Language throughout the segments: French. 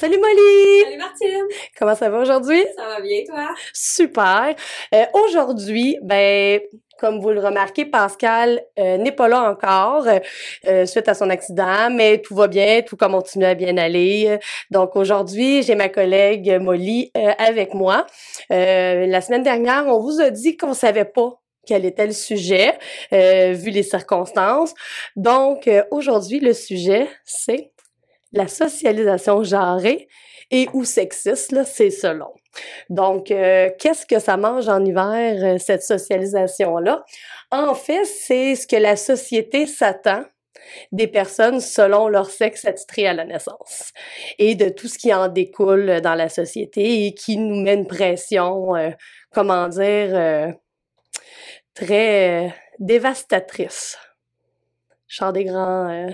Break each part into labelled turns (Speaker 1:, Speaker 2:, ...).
Speaker 1: Salut Molly!
Speaker 2: Salut Martine!
Speaker 1: Comment ça va aujourd'hui?
Speaker 2: Ça va bien, toi?
Speaker 1: Super! Euh, aujourd'hui, ben, comme vous le remarquez, Pascal euh, n'est pas là encore euh, suite à son accident, mais tout va bien, tout continue à bien aller. Donc aujourd'hui, j'ai ma collègue Molly avec moi. la semaine dernière, on vous a dit qu'on savait pas quel était le sujet, vu les circonstances. Donc aujourd'hui, le sujet, c'est la socialisation genrée et ou sexiste, c'est selon. Donc, euh, qu'est-ce que ça mange en hiver, euh, cette socialisation-là? En fait, c'est ce que la société s'attend des personnes selon leur sexe attitré à la naissance et de tout ce qui en découle dans la société et qui nous met une pression, euh, comment dire, très dévastatrice. Chant des grands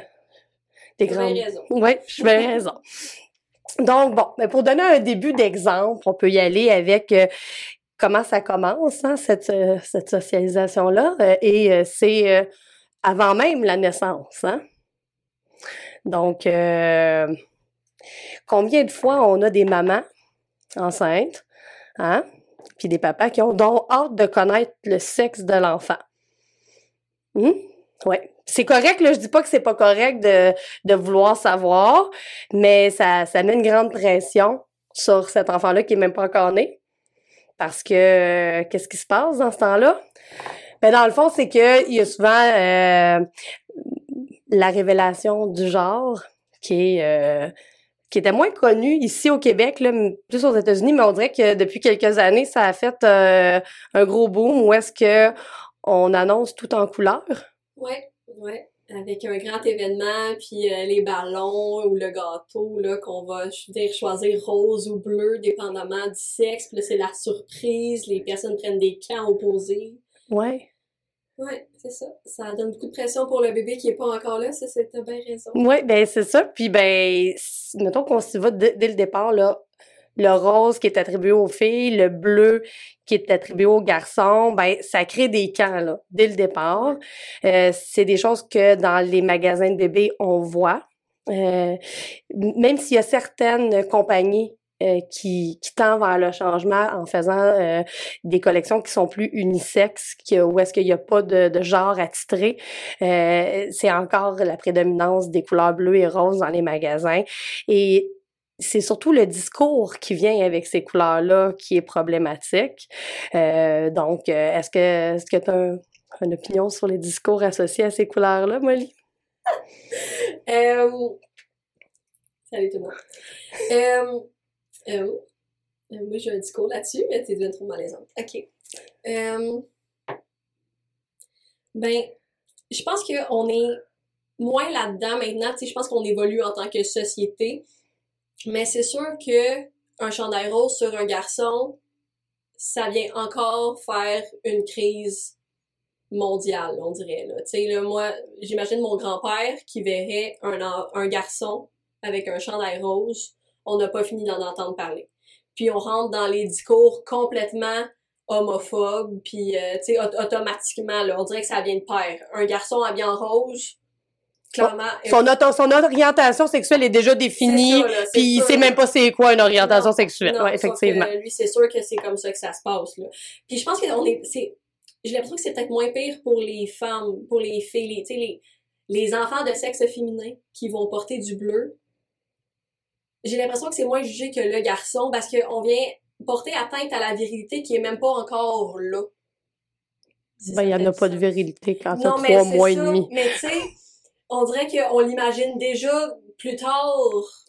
Speaker 2: des grandes. raison.
Speaker 1: Oui, je vais raison. Donc, bon, mais pour donner un début d'exemple, on peut y aller avec euh, comment ça commence, hein, cette, euh, cette socialisation-là. Euh, et c'est avant même la naissance. Hein? Donc, combien de fois on a des mamans enceintes, hein? Puis des papas qui ont donc hâte de connaître le sexe de l'enfant? Hum? Oui, c'est correct, là, je dis pas que c'est pas correct de, de vouloir savoir, mais ça, ça met une grande pression sur cet enfant-là qui est même pas encore né. Parce que euh, qu'est-ce qui se passe dans ce temps-là? Ben, dans le fond, c'est que il y a souvent euh, la révélation du genre qui est euh, qui était moins connue ici au Québec, là, plus aux États-Unis, mais on dirait que depuis quelques années, ça a fait un gros boom où est-ce que on annonce tout en couleur.
Speaker 2: Ouais. Ouais, avec un grand événement, puis euh, les ballons ou le gâteau, là, qu'on va dire, choisir rose ou bleu, dépendamment du sexe. Puis là, c'est la surprise, les personnes prennent des camps opposés.
Speaker 1: Ouais.
Speaker 2: Ouais, c'est ça. Ça donne beaucoup de pression pour le bébé qui est pas encore là, ça, c'est bien raison.
Speaker 1: Ouais, ben c'est ça. Puis ben, mettons qu'on s'y va dès le départ, là, le rose qui est attribué aux filles, le bleu qui est attribué aux garçons, ben ça crée des camps là, dès le départ. Euh, c'est des choses que dans les magasins de bébés on voit. Euh, même s'il y a certaines compagnies euh, qui, qui tend vers le changement en faisant euh, des collections qui sont plus unisexes, qui, où est-ce qu'il n'y a pas de, de genre attitré. Euh, c'est encore la prédominance des couleurs bleues et roses dans les magasins. Et c'est surtout le discours qui vient avec ces couleurs-là qui est problématique. Euh, donc, euh, est-ce que que tu as une opinion sur les discours associés à ces couleurs-là, Molly?
Speaker 2: euh... Salut tout le monde. Moi, j'ai un discours là-dessus, mais tu es trop malaisante. OK. ben, je pense qu'on est moins là-dedans maintenant. Je pense qu'on évolue en tant que société. Mais c'est sûr que un chandail rose sur un garçon, ça vient encore faire une crise mondiale, on dirait. Là. Moi, j'imagine mon grand-père qui verrait un, garçon avec un chandail rose, on n'a pas fini d'en entendre parler. Puis on rentre dans les discours complètement homophobes, puis euh, tu automatiquement, là, on dirait que ça vient de père. Un garçon habillé en rose,
Speaker 1: son, son, orientation sexuelle est déjà définie, puis il sait même pas c'est quoi une orientation sexuelle. ouais, effectivement.
Speaker 2: lui, c'est sûr que c'est comme ça que ça se passe. Là. Puis je pense que on est, c'est, j'ai l'impression que c'est peut-être moins pire pour les femmes, pour les filles, les, les, les enfants de sexe féminin qui vont porter du bleu. J'ai l'impression que c'est moins jugé que le garçon parce qu'on vient porter atteinte à la virilité qui est même pas encore là.
Speaker 1: Ben, il y en a pas de virilité quand t'as trois mois et demi.
Speaker 2: Mais tu sais, on dirait qu'on l'imagine déjà plus tard.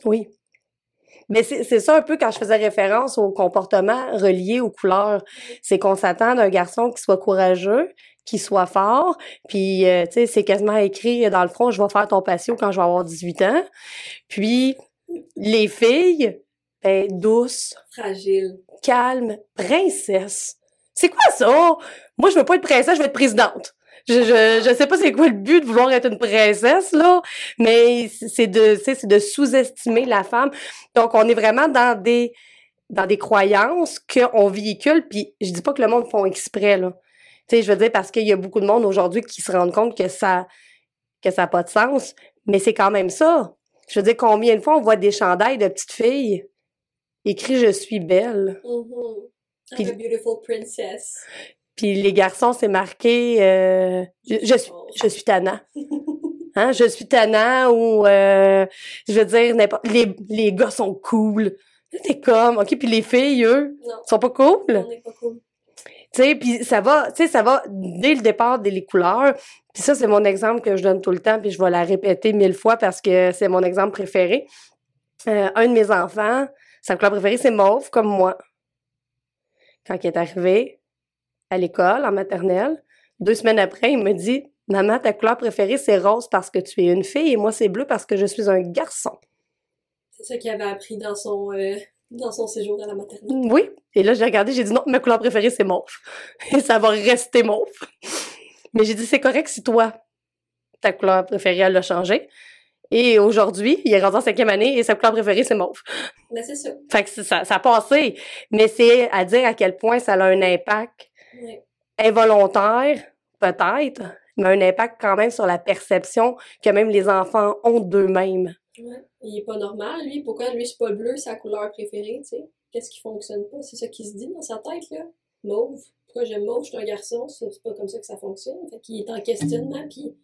Speaker 1: Oui. Mais c'est ça un peu quand je faisais référence au comportement relié aux couleurs. C'est qu'on s'attend d'un garçon qui soit courageux, qui soit fort, puis euh, tu sais, c'est quasiment écrit dans le front, je vais faire ton patio quand je vais avoir 18 ans. Puis les filles, ben, douces,
Speaker 2: fragiles,
Speaker 1: calmes, princesses. C'est quoi ça? Moi, je veux pas être princesse, je veux être présidente je, je, je sais pas c'est quoi le but de vouloir être une princesse, là, mais c'est de, c'est de sous-estimer la femme. Donc, on est vraiment dans des, dans des croyances qu'on véhicule, puis je dis pas que le monde font exprès, là. Tu sais, je veux dire, parce qu'il y a beaucoup de monde aujourd'hui qui se rendent compte que ça, que ça n'a pas de sens, mais c'est quand même ça. Je veux dire, combien de fois on voit des chandails de petites filles écrit Je suis belle. Puis-
Speaker 2: I'm a beautiful princess.
Speaker 1: Puis les garçons, c'est marqué euh, je, je suis je suis tannant. Hein, je suis tannant ou euh, je veux dire n'importe les, les gars sont cool. T'es comme OK, puis les filles eux
Speaker 2: Non,
Speaker 1: sont pas cool?
Speaker 2: on pas cool.
Speaker 1: Tu sais, puis ça va, tu sais, ça va dès le départ, dès les couleurs. Puis ça, c'est mon exemple que je donne tout le temps, puis je vais la répéter mille fois parce que c'est mon exemple préféré. Euh, un de mes enfants, sa couleur préférée, c'est mauve, comme moi. Quand il est arrivé à l'école, en maternelle, deux semaines après, il me dit « Maman, ta couleur préférée, c'est rose parce que tu es une fille, et moi, c'est bleu parce que je suis un garçon.
Speaker 2: C'est ça qu'il avait appris dans son, euh, dans son séjour à la maternelle. »
Speaker 1: Oui. Et là, j'ai regardé, j'ai dit « Non, ma couleur préférée, c'est mauve. Et ça va rester mauve. » Mais j'ai dit « C'est correct si toi, ta couleur préférée, elle l'a changé. » Et aujourd'hui, il est rendu en cinquième année et sa couleur préférée, c'est mauve.
Speaker 2: Mais c'est ça.
Speaker 1: Fait que ça, ça a passé. Mais c'est à dire à quel point ça a un impact Involontaire, peut-être, mais un impact quand même sur la perception que même les enfants ont d'eux-mêmes.
Speaker 2: Ouais. Il est pas normal, lui. Pourquoi lui, c'est pas bleu, sa couleur préférée, tu sais? Qu'est-ce qui fonctionne pas? C'est ça qui se dit dans sa tête, là. Mauve. Pourquoi j'aime mauve? Je suis un garçon. C'est pas comme ça que ça fonctionne. Fait qu'il est en questionnement, Puis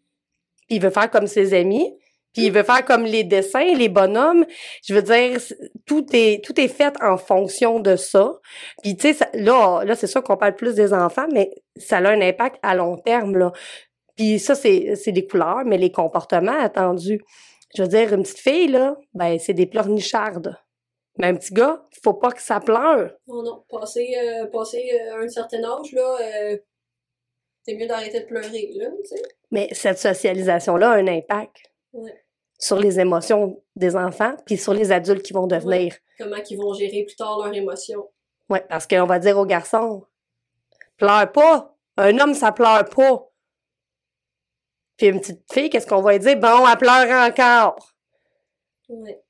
Speaker 1: il veut faire comme ses amis, puis il veut faire comme les dessins, les bonhommes. Je veux dire, tout est tout est fait en fonction de ça. Puis tu sais, là, là c'est sûr qu'on parle plus des enfants, mais ça a un impact à long terme là. Puis ça, c'est c'est des couleurs, mais les comportements attendus. Je veux dire, une petite fille là, ben c'est des pleurnichardes. Mais un petit gars, faut pas que ça pleure.
Speaker 2: non, non. Passer, euh, passer euh, un certain âge, là, euh, c'est mieux d'arrêter de pleurer, là, tu sais.
Speaker 1: Mais cette socialisation-là a un impact
Speaker 2: Ouais.
Speaker 1: sur les émotions des enfants, puis sur les adultes qui vont devenir.
Speaker 2: Comment qu'ils vont gérer plus tard leurs émotions.
Speaker 1: Ouais, parce qu'on va dire aux garçons, pleure pas. Un homme, ça pleure pas. Puis une petite fille, qu'est-ce qu'on va lui dire? Bon, elle pleure encore.
Speaker 2: Ouais.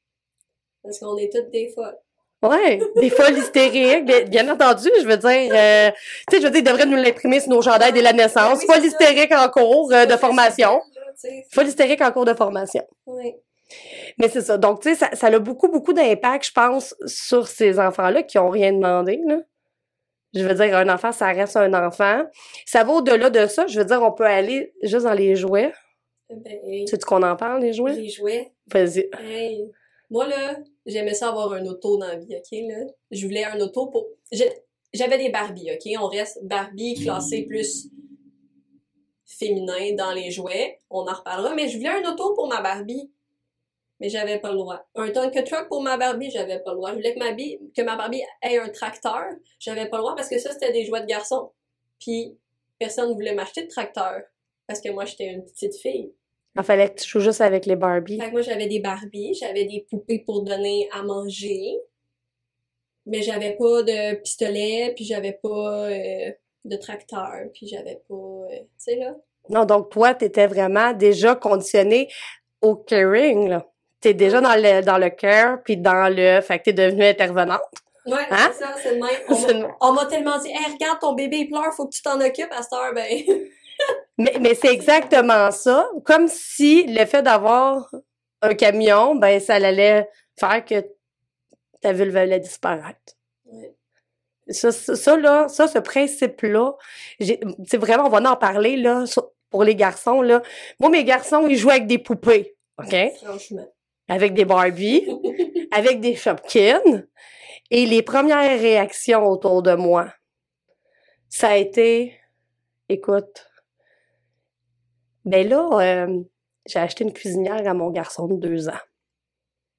Speaker 2: Parce qu'on est toutes des folles.
Speaker 1: Ouais, des folles hystériques, bien, bien entendu, je veux dire, euh, tu sais, je veux dire, ils devraient nous l'imprimer sur nos chandails dès la naissance.
Speaker 2: Oui,
Speaker 1: Folle
Speaker 2: c'est ça.
Speaker 1: hystérique en cours euh, de formation.
Speaker 2: Sais.
Speaker 1: Folle hystérique en cours de formation.
Speaker 2: Ouais.
Speaker 1: Mais c'est ça. Donc, tu sais, ça, ça a beaucoup, beaucoup d'impact, je pense, sur ces enfants-là qui ont rien demandé, là. Je veux dire, un enfant, ça reste un enfant. Ça va au-delà de ça. Je veux dire, on peut aller juste dans les jouets.
Speaker 2: Ben, hey,
Speaker 1: Tu sais qu'on en parle, les jouets?
Speaker 2: les jouets.
Speaker 1: Vas-y.
Speaker 2: Hey. Moi, là, j'aimais ça avoir un auto dans la vie, OK, là? Je voulais un auto pour... J'avais des Barbie, OK? On reste Barbie classé plus féminin dans les jouets. On en reparlera. Mais je voulais un auto pour ma Barbie. Mais j'avais pas le droit. Un Tonka Truck pour ma Barbie, j'avais pas le droit. Je voulais que ma, Barbie, que ma Barbie ait un tracteur. J'avais pas le droit parce que ça, c'était des jouets de garçons. Puis, personne ne voulait m'acheter de tracteur. Parce que moi, j'étais une petite fille.
Speaker 1: Il fallait que tu joues juste avec les Barbie.
Speaker 2: Fait que moi, j'avais des Barbies, j'avais des poupées pour donner à manger, mais j'avais pas de pistolet, puis j'avais pas euh, de tracteur, puis j'avais pas... euh, tu sais, là?
Speaker 1: Non, donc toi, t'étais vraiment déjà conditionné au caring, là. T'es déjà dans le, dans le care, puis dans le... Fait que t'es devenue intervenante.
Speaker 2: Ouais,
Speaker 1: Hein?
Speaker 2: c'est ça, c'est le même. On m'a- tellement dit, hey, regarde, ton bébé, il pleure, faut que tu t'en occupes à cette heure, ben...
Speaker 1: Mais, mais c'est exactement ça. Comme si le fait d'avoir un camion, ben, ça allait faire que ta vulve allait disparaître.
Speaker 2: Ouais.
Speaker 1: Ça, ça, là, ça, ce principe-là, c'est vraiment, on va en parler, là, pour les garçons, là. Moi, mes garçons, ils jouent avec des poupées, OK?
Speaker 2: Franchement.
Speaker 1: Avec des Barbie, avec des Shopkins. Et les premières réactions autour de moi, ça a été, écoute, ben là, euh, j'ai acheté une cuisinière à mon garçon de deux ans.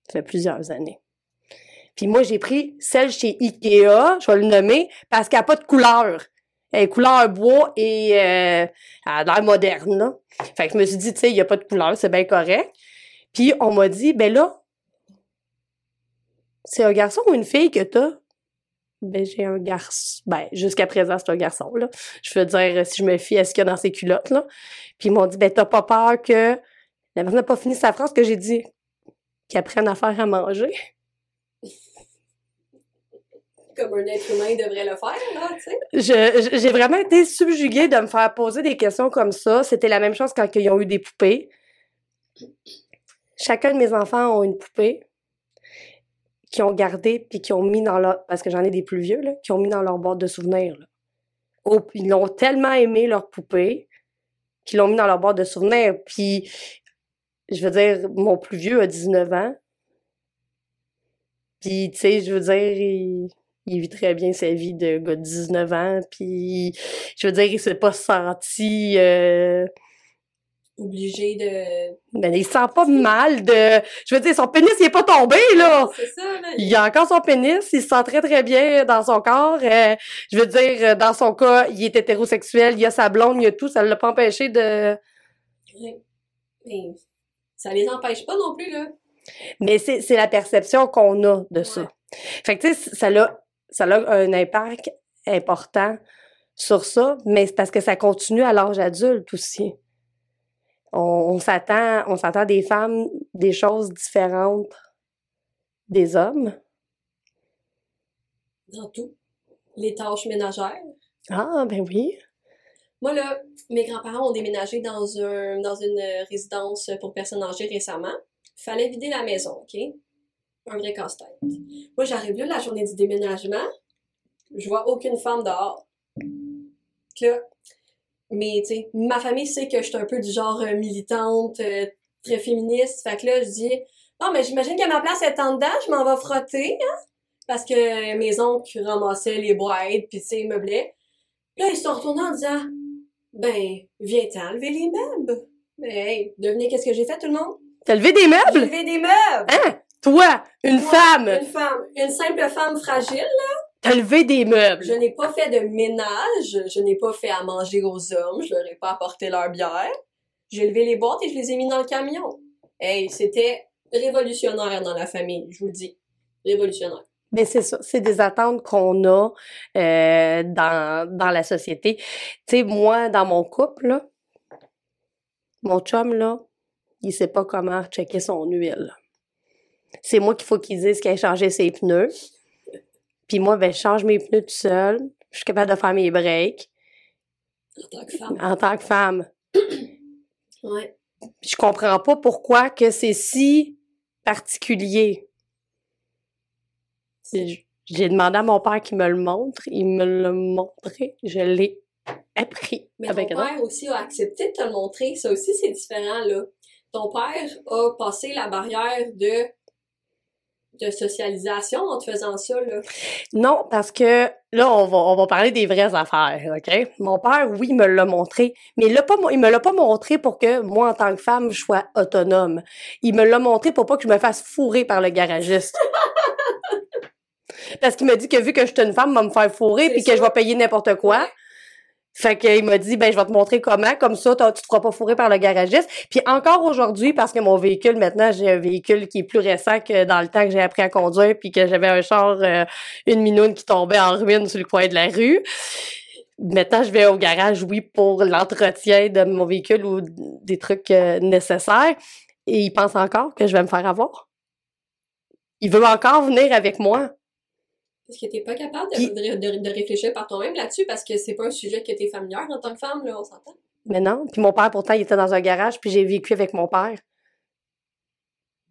Speaker 1: Ça fait plusieurs années. Puis moi, j'ai pris celle chez Ikea, je vais le nommer, parce qu'elle n'a pas de couleur. Elle est couleur bois et euh, elle a l'air moderne, là. Fait que je me suis dit, tu sais, il n'y a pas de couleur, c'est bien correct. Puis on m'a dit, ben là, c'est un garçon ou une fille que t'as? Ben, j'ai un garçon. Ben, jusqu'à présent, c'est un garçon, là. Je veux dire, si je me fie à ce qu'il y a dans ses culottes, là. Puis ils m'ont dit, ben, t'as pas peur que. La personne n'a pas fini sa phrase que j'ai dit. Qu'ils apprennent à faire à manger.
Speaker 2: Un être humain devrait le faire, là, tu sais.
Speaker 1: J'ai vraiment été subjuguée de me faire poser des questions comme ça. C'était la même chose quand ils ont eu des poupées. chacun de mes enfants ont une poupée qui ont gardé puis qui ont mis dans leur parce que j'en ai des plus vieux là, qui ont mis dans leur boîte de souvenirs. Là. Ils l'ont tellement aimé leur poupée qu'ils l'ont mis dans leur boîte de souvenirs. Puis je veux dire, mon plus vieux a 19 ans. Puis tu sais, je veux dire, il, il vit très bien sa vie de gars de 19 ans. Puis je veux dire, il s'est pas senti euh,
Speaker 2: Obligé de.
Speaker 1: ben, il se sent pas mal de. Je veux dire, son pénis, il est pas tombé, là.
Speaker 2: C'est ça, là.
Speaker 1: Il a encore son pénis, il se sent très très bien dans son corps. Euh, je veux dire, dans son cas, il est hétérosexuel, il a sa blonde, il a tout, ça l'a pas empêché de.
Speaker 2: Ouais. Mais ça les empêche pas non plus, là.
Speaker 1: Mais c'est c'est la perception qu'on a de ça. Fait que tu sais, ça a ça a un impact important sur ça, mais c'est parce que ça continue à l'âge adulte aussi. On, on s'attend, on s'attend des femmes des choses différentes des hommes.
Speaker 2: Dans tout. Les tâches ménagères.
Speaker 1: Ah ben oui.
Speaker 2: Moi, là, mes grands-parents ont déménagé dans, un, dans une résidence pour personnes âgées récemment. Fallait vider la maison, OK? Un vrai casse-tête. Moi, j'arrive là, la journée du déménagement, je vois aucune femme dehors. Que là, mais, tu sais, ma famille sait que je suis un peu du genre euh, militante, euh, très féministe. Fait que là, je dis, non, mais j'imagine que ma place est en dedans, je m'en vais frotter, hein? Parce que mes oncles ramassaient les boîtes, puis tu sais, meublaient. Là, ils se sont retournés en disant, ben, viens-t'en enlever les meubles. Mais hey, devinez qu'est-ce que j'ai fait, tout le monde?
Speaker 1: T'as levé des
Speaker 2: J'ai
Speaker 1: meubles?
Speaker 2: levé des meubles!
Speaker 1: Hein? Toi, une
Speaker 2: Moi,
Speaker 1: femme,
Speaker 2: Une femme. Une simple femme fragile.
Speaker 1: t'as levé des meubles.
Speaker 2: Je n'ai pas fait de ménage. Je n'ai pas fait à manger aux hommes. Je leur ai pas apporté leur bière. J'ai levé les boîtes et je les ai mis dans le camion. Hey, c'était révolutionnaire dans la famille, je vous le dis. Révolutionnaire.
Speaker 1: Mais c'est ça, c'est des attentes qu'on a euh, dans, dans la société. Tu sais, moi, dans mon couple, là, mon chum, là, il sait pas comment checker son huile. C'est moi qu'il faut qu'il dise qu'il a changé ses pneus. Puis moi, ben, je change mes pneus tout seul. Je suis capable de faire mes breaks
Speaker 2: En tant que femme.
Speaker 1: en tant que femme.
Speaker 2: Ouais.
Speaker 1: Je comprends pas pourquoi que c'est si particulier. J'ai demandé à mon père qu'il me le montre. Il me l'a montré. Je l'ai appris.
Speaker 2: Mais
Speaker 1: avec
Speaker 2: ton père aussi a accepté de te le montrer. Ça aussi, c'est différent, là. Ton père a passé la barrière de, de socialisation en te faisant ça, là?
Speaker 1: Non, parce que là, on va, on va parler des vraies affaires, OK? Mon père, oui, il me l'a montré, mais il, pas, il me l'a pas montré pour que moi, en tant que femme, je sois autonome. Il me l'a montré pour pas que je me fasse fourrer par le garagiste. parce qu'il m'a dit que vu que je suis une femme, il va me faire fourrer puis que je vais payer n'importe quoi. Fait qu'il m'a dit, ben, je vais te montrer comment, comme ça, tu te feras pas fourrer par le garagiste. Puis encore aujourd'hui, parce que mon véhicule, maintenant, j'ai un véhicule qui est plus récent que dans le temps que j'ai appris à conduire, puis que j'avais un char, euh, une minoune qui tombait en ruine sur le coin de la rue. Maintenant, je vais au garage, oui, pour l'entretien de mon véhicule ou des trucs euh, nécessaires. Et il pense encore que je vais me faire avoir. Il veut encore venir avec moi.
Speaker 2: Parce que t'es pas capable de,
Speaker 1: Puis-
Speaker 2: de, réfléchir par toi-même là-dessus parce que c'est pas un sujet que t'es familière en tant que femme, là, on s'entend.
Speaker 1: Mais non. Puis mon père, pourtant, il était dans un garage, puis j'ai vécu avec mon père.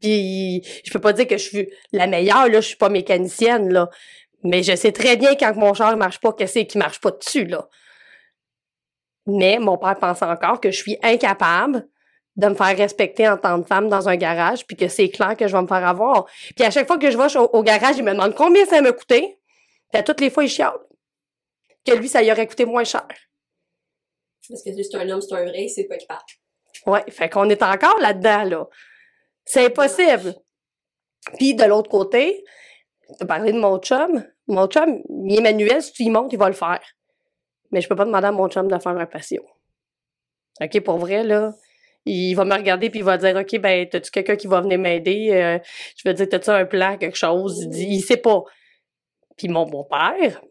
Speaker 1: Puis je peux pas dire que je suis la meilleure, là, je suis pas mécanicienne, là. Mais je sais très bien quand mon char marche pas, qu'est-ce qui marche pas dessus, là. Mais mon père pense encore que je suis incapable de me faire respecter en tant que femme dans un garage, puis que c'est clair que je vais me faire avoir. Puis à chaque fois que je vais au, au garage, il me demande combien ça m'a coûté. Puis à toutes les fois, il chiale. Que lui, ça lui aurait coûté moins cher.
Speaker 2: Parce que c'est un homme, c'est un vrai, c'est pas qui parle.
Speaker 1: Ouais, fait qu'on est encore là-dedans, là. C'est impossible. Puis de l'autre côté, tu parlé de mon chum. Mon chum, il est manuel, si tu y montes, il va le faire. Mais je peux pas demander à mon chum de faire un patio. OK, pour vrai, là, il va me regarder puis il va dire, OK, ben, t'as-tu quelqu'un qui va venir m'aider? Euh, je veux dire, t'as-tu un plan, quelque chose? Il dit, il sait pas. Puis mon beau-père,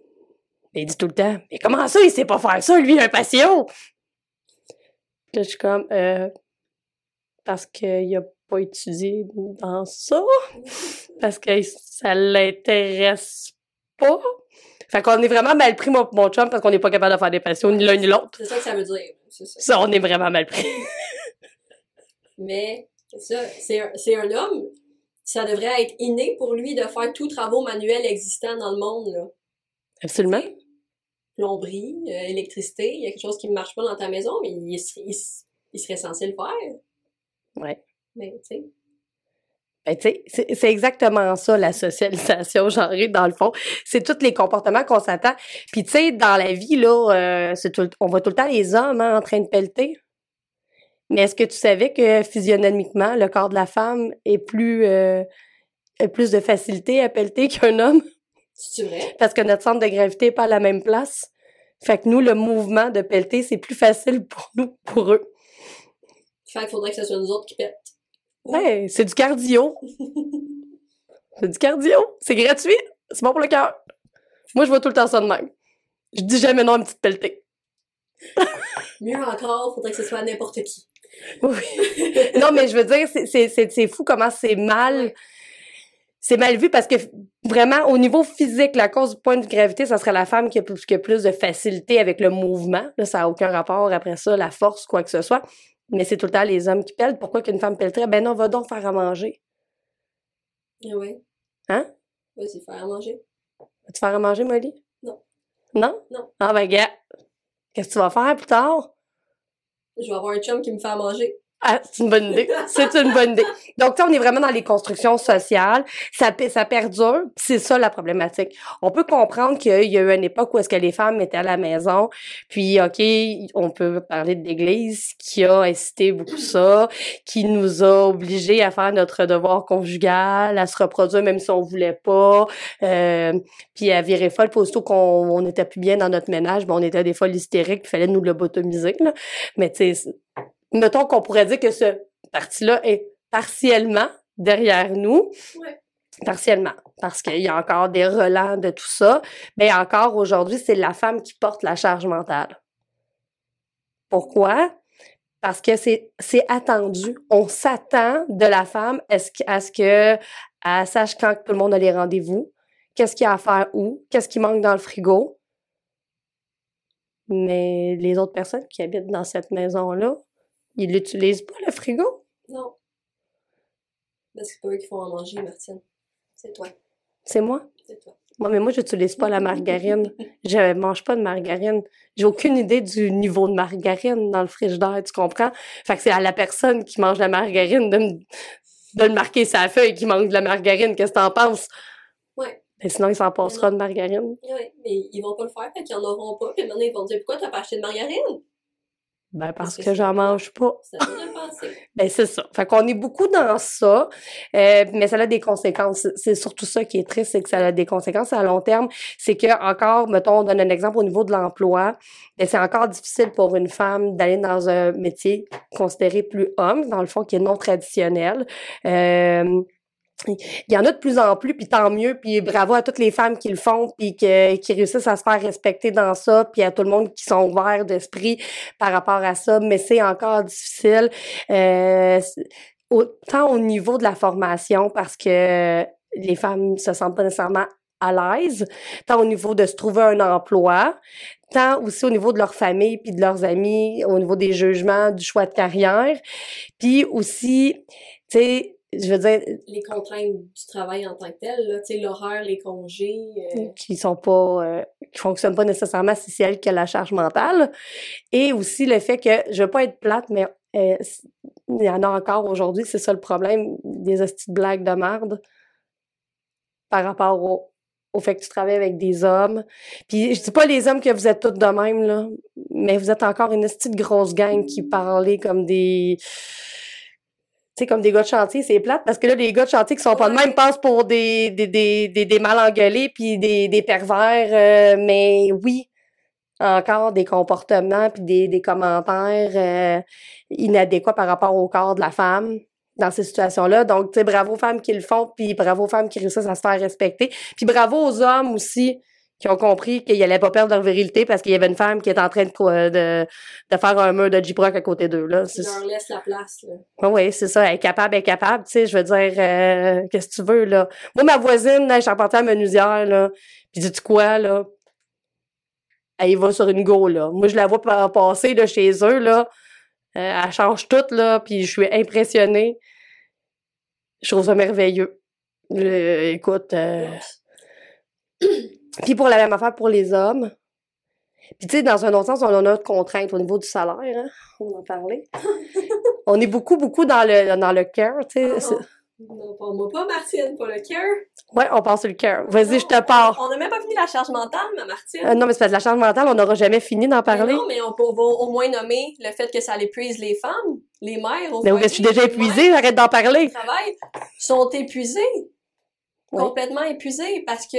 Speaker 1: il dit tout le temps, mais comment ça, il sait pas faire ça, lui, un patio? Là, je suis comme, euh, parce qu'il a pas étudié dans ça, parce que ça l'intéresse pas. Fait qu'on est vraiment mal pris, mon, mon chum, parce qu'on n'est pas capable de faire des passions, ni l'un ni l'autre.
Speaker 2: C'est ça que ça veut dire. Ça,
Speaker 1: on est vraiment mal pris.
Speaker 2: Mais C'est ça. C'est un, c'est un homme. Ça devrait être inné pour lui de faire tous travaux manuels existants dans le monde, là.
Speaker 1: Absolument.
Speaker 2: Plomberie, euh, électricité, il y a quelque chose qui ne marche pas dans ta maison, mais il, serait- il, il serait censé le faire.
Speaker 1: Ouais.
Speaker 2: Mais, tu sais.
Speaker 1: Ben, tu sais, c'est exactement ça, la socialisation genrée, dans le fond. C'est tous les comportements qu'on s'attend. Puis, tu sais, dans la vie, là, euh, c'est tout on voit tout le temps les hommes hein, en train de pelleter. Mais est-ce que tu savais que physionomiquement, le corps de la femme est plus, euh, a plus de facilité à pelleter qu'un homme?
Speaker 2: C'est vrai?
Speaker 1: Parce que notre centre de gravité n'est pas à la même place. Fait que nous, le mouvement de pelleter, c'est plus facile pour nous pour eux.
Speaker 2: Fait qu'il faudrait que ce soit nous autres qui pètent.
Speaker 1: Ouais, c'est du cardio. c'est du cardio. C'est gratuit. C'est bon pour le cœur. Moi, je vois tout le temps ça de même. Je dis jamais non à une petite pelletée.
Speaker 2: Mieux encore, faudrait que ce soit à n'importe qui.
Speaker 1: Oui. non, mais je veux dire, c'est- fou comment c'est mal. C'est mal vu parce que vraiment, au niveau physique, la cause du point de gravité, ça serait la femme qui a plus, qui a plus de facilité avec le mouvement. Là, ça n'a aucun rapport après ça, la force, quoi que ce soit. Mais c'est tout le temps les hommes qui pèlent. Pourquoi qu'une femme pèlerait? Ben non, va donc faire à manger.
Speaker 2: Ah ouais.
Speaker 1: Hein?
Speaker 2: Vas-y, faire à manger.
Speaker 1: Vas-tu faire à manger, Molly?
Speaker 2: Non.
Speaker 1: Non?
Speaker 2: Non.
Speaker 1: Ah ben, gars, qu'est-ce que tu vas faire plus tard?
Speaker 2: Je vais avoir un chum qui me fait à manger.
Speaker 1: Ah, c'est une bonne idée. C'est une bonne idée. Donc, on est vraiment dans les constructions sociales. Ça, ça perdure. puis C'est ça la problématique. On peut comprendre qu'il y a eu une époque où est-ce que les femmes étaient à la maison. Puis, OK, on peut parler de l'Église qui a incité beaucoup ça, qui nous a obligés à faire notre devoir conjugal, à se reproduire même si on voulait pas. Euh, puis à virer folle. Puis aussitôt qu'on on était plus bien dans notre ménage, ben on était des folles hystériques. Il fallait nous lobotomiser. Là. Mais tu sais, mettons qu'on pourrait dire que ce parti-là est partiellement derrière nous.
Speaker 2: Ouais.
Speaker 1: Partiellement. Parce qu'il y a encore des relents de tout ça. Mais encore aujourd'hui, c'est la femme qui porte la charge mentale. Pourquoi? Parce que c'est, attendu. On s'attend de la femme à ce, que- à ce que elle sache quand tout le monde a les rendez-vous, qu'est-ce qu'il y a à faire où, qu'est-ce qui manque dans le frigo. Mais les autres personnes qui habitent dans cette maison-là, ils l'utilisent pas, le frigo?
Speaker 2: Non. Parce que c'est pas eux qui font à manger, Martine. C'est toi.
Speaker 1: C'est moi?
Speaker 2: C'est toi.
Speaker 1: Moi, mais moi, j'utilise pas la margarine. Je mange pas de margarine. J'ai aucune idée du niveau de margarine dans le frigidaire, tu comprends? Fait que c'est à la personne qui mange la margarine de, me- de le marquer sa feuille qui mange de la margarine. Qu'est-ce que t'en penses?
Speaker 2: Ouais.
Speaker 1: Mais sinon, il s'en passera de margarine.
Speaker 2: Ouais, mais ils vont pas le faire, fait qu'ils en auront pas. Puis maintenant, ils vont dire pourquoi t'as pas acheté de margarine?
Speaker 1: Ben, parce
Speaker 2: Parce que
Speaker 1: j'en mange pas.
Speaker 2: Ça.
Speaker 1: Ben, c'est ça. Fait qu'on est beaucoup dans ça, euh, mais ça a des conséquences. C'est surtout ça qui est triste, c'est que ça a des conséquences à long terme. C'est que, encore, mettons, on donne un exemple au niveau de l'emploi, ben, c'est encore difficile pour une femme d'aller dans un métier considéré plus homme, dans le fond, qui est non traditionnel. Euh, il y en a de plus en plus, puis tant mieux, puis bravo à toutes les femmes qui le font, puis que- qui réussissent à se faire respecter dans ça, puis à tout le monde qui sont ouverts d'esprit par rapport à ça, mais c'est encore difficile, euh, autant au niveau de la formation, parce que les femmes se sentent pas nécessairement à l'aise, tant au niveau de se trouver un emploi, tant aussi au niveau de leur famille, puis de leurs amis, au niveau des jugements, du choix de carrière, puis aussi, tu sais, je veux dire,
Speaker 2: Les contraintes du travail en tant que tel, là, tu sais, l'horaire, les congés. euh,
Speaker 1: qui sont pas euh, qui fonctionnent pas nécessairement si c'est elle qui a la charge mentale et aussi le fait que je veux pas être plate mais euh, il y en a encore aujourd'hui c'est ça le problème des hosties blagues de merde par rapport au au fait que tu travailles avec des hommes. Puis je dis pas les hommes que vous êtes tous de même, là, mais vous êtes encore une de grosse gang qui parlez comme des... Sais, comme des gars de chantier, c'est plate, parce que là, les gars de chantier qui sont pas de même passent pour des, des, des, des, des mal engueulés puis des, des pervers, euh, mais oui, encore des comportements puis des, des commentaires euh, inadéquats par rapport au corps de la femme dans ces situations-là. Donc, tu sais, bravo aux femmes qui le font, puis bravo aux femmes qui réussissent à se faire respecter. Puis bravo aux hommes aussi qui ont compris qu'ils allaient pas perdre leur virilité parce qu'il y avait une femme qui était en train de, quoi- de, de faire un mur de J-Brock à côté d'eux. Là. C'est-
Speaker 2: leur laisse la place, là.
Speaker 1: oui, c'est ça. Elle est capable, elle est capable. Tu sais, je veux dire, euh, qu'est-ce que tu veux, là? Moi, ma voisine, là, elle est charpentière menuisière, là. Puis dis-tu quoi, là? Elle y va sur une go, là. Moi, je la vois pa- passer, là, chez eux, là. Euh, elle change tout, là, puis je suis impressionnée. Je trouve ça merveilleux. Euh, écoute, euh, puis pour la même affaire pour les hommes. Puis tu sais, dans un autre sens, on a notre contrainte au niveau du salaire, hein? on en parlait. on est beaucoup, beaucoup dans le dans le cœur, tu sais.
Speaker 2: Ah,
Speaker 1: c'est-
Speaker 2: Non, pas moi pas, Martine, pour le cœur.
Speaker 1: Ouais, on passe sur le cœur. Vas-y, je te pars.
Speaker 2: On n'a même pas fini la charge mentale, ma Martine.
Speaker 1: Euh, non, mais c'est parce que la charge mentale, on n'aura jamais fini d'en
Speaker 2: Mais
Speaker 1: parler.
Speaker 2: non, mais on peut va au moins nommer le fait que ça épuise les femmes, les mères. au
Speaker 1: Mais
Speaker 2: foyer,
Speaker 1: je suis déjà épuisée, j'arrête d'en parler.
Speaker 2: qui travaillent sont épuisés,
Speaker 1: Oui.
Speaker 2: complètement épuisés, parce que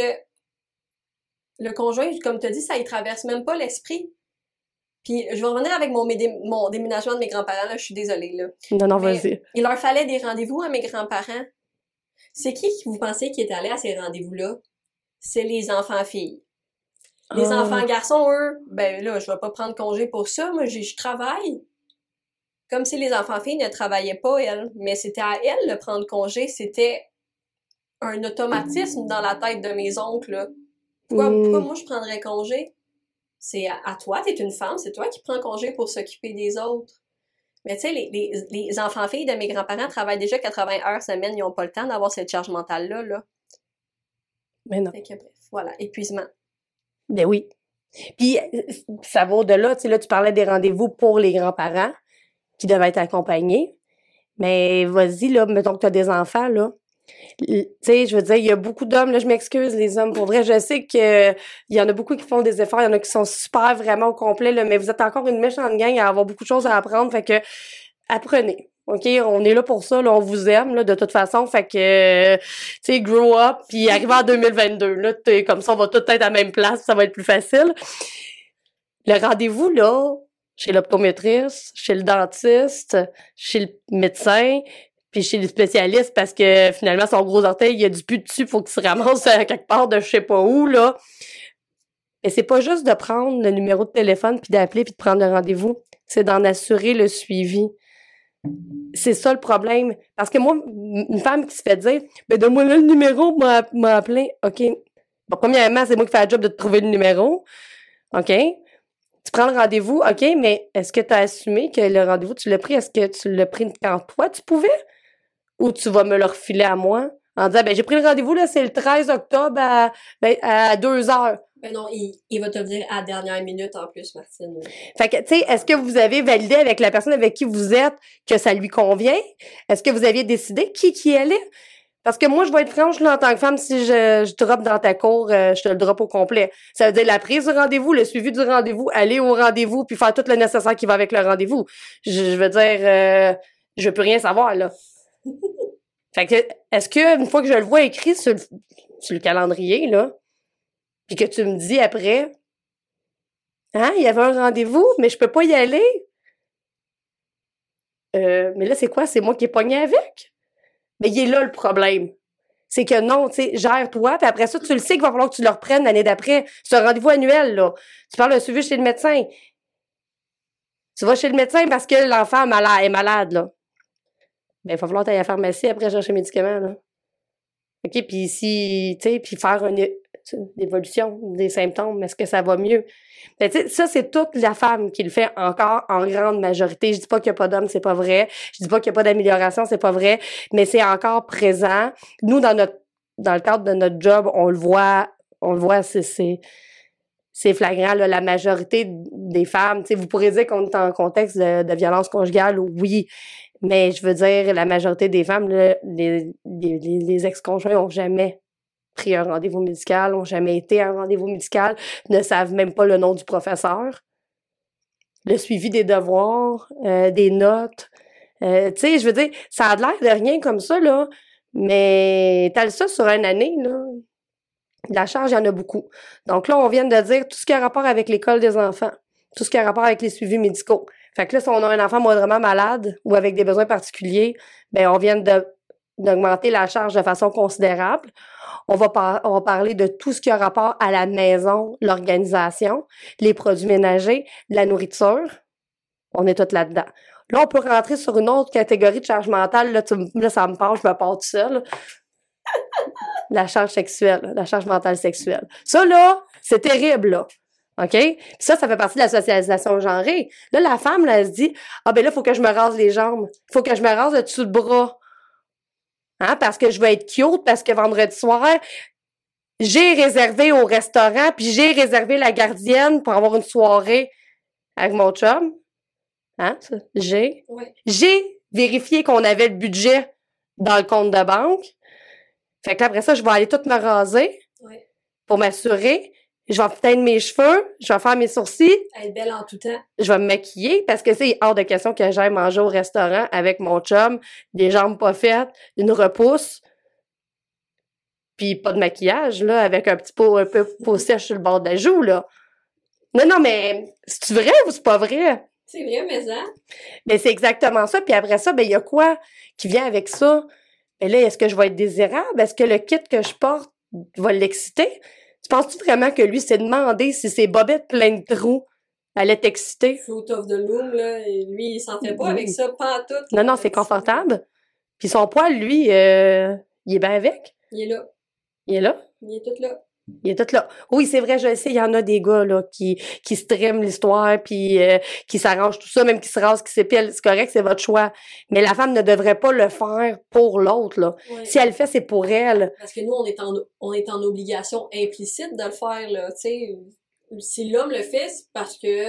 Speaker 2: le conjoint, comme tu as dit, ça y traverse même pas l'esprit. Puis je vais revenir avec mon, déménagement de mes grands-parents, là, je suis désolée, là.
Speaker 1: Non, non, vas-y.
Speaker 2: Il leur fallait des rendez-vous à mes grands-parents. C'est qui vous pensez qui est allé à ces rendez-vous-là? C'est les enfants-filles. Les
Speaker 1: Ah.
Speaker 2: enfants garçons, eux, ben là, je vais pas prendre congé pour ça. Moi, j'ai- je travaille. Comme si les enfants-filles ne travaillaient pas, elles. Mais c'était à elles de prendre congé. C'était un automatisme dans la tête de mes oncles. là. Pourquoi,
Speaker 1: Mm.
Speaker 2: pourquoi moi, je prendrais congé? C'est à, à toi, t'es une femme, c'est toi qui prends congé pour s'occuper des autres. Mais tu sais, les, les, les enfants-filles de mes grands-parents travaillent déjà 80 heures semaine. Ils n'ont pas le temps d'avoir cette charge mentale-là. Là.
Speaker 1: Mais non.
Speaker 2: Fait que bref, voilà, épuisement.
Speaker 1: Ben oui. Puis euh, ça va au-delà, tu sais, là, tu parlais des rendez-vous pour les grands-parents qui devaient être accompagnés. Mais vas-y, là, mettons que tu as des enfants, là. Tu sais, je veux dire, il y a beaucoup d'hommes, là, je m'excuse, les hommes, pour vrai, je sais que euh, il y en a beaucoup qui font des efforts, il y en a qui sont super vraiment au complet, là, mais vous êtes encore une méchante gang à avoir beaucoup de choses à apprendre, fait que apprenez. OK, on est là pour ça, là, on vous aime, là, de toute façon, fait que, euh, tu sais, grow up, puis arrivé en 2022, là, t'es- comme ça, on va tout être à la même place, ça va être plus facile. Le rendez-vous, là, chez l'optométriste, chez le dentiste, chez le médecin, puis chez le spécialiste, parce que finalement, son gros orteil, il y a du pu dessus, faut qu'il se ramasse quelque part de je sais pas où, là. Et c'est pas juste de prendre le numéro de téléphone, puis d'appeler, puis de prendre le rendez-vous, c'est d'en assurer le suivi. C'est ça le problème. Parce que moi, une femme qui se fait dire, ben donne-moi le numéro, m'a appelé. OK. Bon, premièrement, c'est moi qui fais le job de te trouver le numéro. OK. Tu prends le rendez-vous, OK, mais est-ce que tu as assumé que le rendez-vous, tu l'as pris? Est-ce que tu l'as pris quand toi, tu pouvais? Ou tu vas me le refiler à moi en disant, ben j'ai pris le rendez-vous, là, c'est le 13 octobre à, ben, à 2 heures.
Speaker 2: Ben non, il, il va te le dire à la dernière minute en plus, Martine.
Speaker 1: Fait que, tu sais, est-ce que vous avez validé avec la personne avec qui vous êtes que ça lui convient? Est-ce que vous aviez décidé qui qui elle est? Parce que moi, je vais être franche, là, en tant que femme, si je, je drop dans ta cour, euh, je te le drop au complet. Ça veut dire la prise du rendez-vous, le suivi du rendez-vous, aller au rendez-vous, puis faire tout le nécessaire qui va avec le rendez-vous. Je, je veux dire, euh, je peux rien savoir, là. Fait que, est-ce que, une fois que je le vois écrit sur le, calendrier, là, puis que tu me dis après, Hein, il y avait un rendez-vous, mais je peux pas y aller? Euh, mais là, c'est quoi? C'est moi qui ai pogné avec? Mais il est là le problème. C'est que non, tu sais, gère-toi, puis après ça, tu le sais qu'il va falloir que tu le reprennes l'année d'après. C'est un rendez-vous annuel, là. Tu parles d'un suivi chez le médecin. Tu vas chez le médecin parce que l'enfant malade, est malade, là. Ben, il va falloir aller à la pharmacie après chercher les médicaments, là. OK, puis si, tu sais, puis faire une, évolution des symptômes, est-ce que ça va mieux? Ben, tu sais, ça, c'est toute la femme qui le fait encore en grande majorité. Je dis pas qu'il y a pas d'hommes, c'est pas vrai. Je dis pas qu'il y a pas d'amélioration, c'est pas vrai. Mais c'est encore présent. Nous, dans notre, dans le cadre de notre job, on le voit, on le voit, c'est, c'est, c'est flagrant, là, la majorité des femmes. Tu sais, vous pourrez dire qu'on est en contexte de violence conjugale, oui. Mais je veux dire, la majorité des femmes, les, les, ex-conjoints ont jamais pris un rendez-vous médical, ont jamais été à un rendez-vous médical, ne savent même pas le nom du professeur. Le suivi des devoirs, euh, des notes. Euh, tu sais, je veux dire, ça a l'air de rien comme ça, là, mais t'as ça sur une année, là. La charge, il y en a beaucoup. Donc là, on vient de dire tout ce qui a rapport avec l'école des enfants, tout ce qui a rapport avec les suivis médicaux. Fait que là, si on a un enfant moindrement malade ou avec des besoins particuliers, ben on vient de d'augmenter la charge de façon considérable. On va, on va parler de tout ce qui a rapport à la maison, l'organisation, les produits ménagers, la nourriture. On est toutes là-dedans. Là, on peut rentrer sur une autre catégorie de charge mentale. Là, tu là ça me parle, je me parle tout seul. la charge sexuelle, la charge mentale sexuelle. Ça, là, c'est terrible, là. OK? Puis ça, ça fait partie de la socialisation genrée. Là, la femme, là, elle se dit, ah ben là, il faut que je me rase les jambes. Il faut que je me rase le dessous de bras. Hein, parce que je veux être cute, parce que vendredi soir, j'ai réservé au restaurant, puis j'ai réservé la gardienne pour avoir une soirée avec mon chum. Hein? J'ai.
Speaker 2: Ouais.
Speaker 1: J'ai vérifié qu'on avait le budget dans le compte de banque. Fait que là, après ça, je vais aller tout me raser pour m'assurer. Je vais teindre mes cheveux, je vais faire mes sourcils,
Speaker 2: Être belle en tout temps.
Speaker 1: je vais me maquiller parce que c'est hors de question que j'aille manger au restaurant avec mon chum, des jambes pas faites, une repousse, puis pas de maquillage, là, avec un petit pot, un peu peau sèche sur le bord de la joue, là. Non, non, mais c'est vrai ou c'est pas vrai?
Speaker 2: C'est vrai, mais ça.
Speaker 1: Mais c'est exactement ça. Puis après ça, ben il y a quoi qui vient avec ça? Ben là, est-ce que je vais être désirable? Est-ce que le kit que je porte va l'exciter? Tu penses-tu vraiment que lui s'est demandé si ses bobettes pleines de trous allaient t'exciter?
Speaker 2: Fruit of the Loom, là, et lui, il s'en fait pas avec ça, pas en tout.
Speaker 1: Non, non, c'est confortable. Puis son poil, lui, euh, il est bien avec?
Speaker 2: Il est là.
Speaker 1: Il est là?
Speaker 2: Il est tout là.
Speaker 1: Il est tout là. Oui, c'est vrai, je le sais, il y en a des gars là qui qui streament l'histoire puis euh, qui s'arrangent tout ça, même qui se rasent, qui s'épilent, c'est correct, c'est votre choix. Mais la femme ne devrait pas le faire pour l'autre là.
Speaker 2: Ouais.
Speaker 1: Si elle le fait, c'est pour elle.
Speaker 2: Parce que nous, on est en, on est en obligation implicite de le faire, là, tu sais. Si l'homme le fait, c'est parce que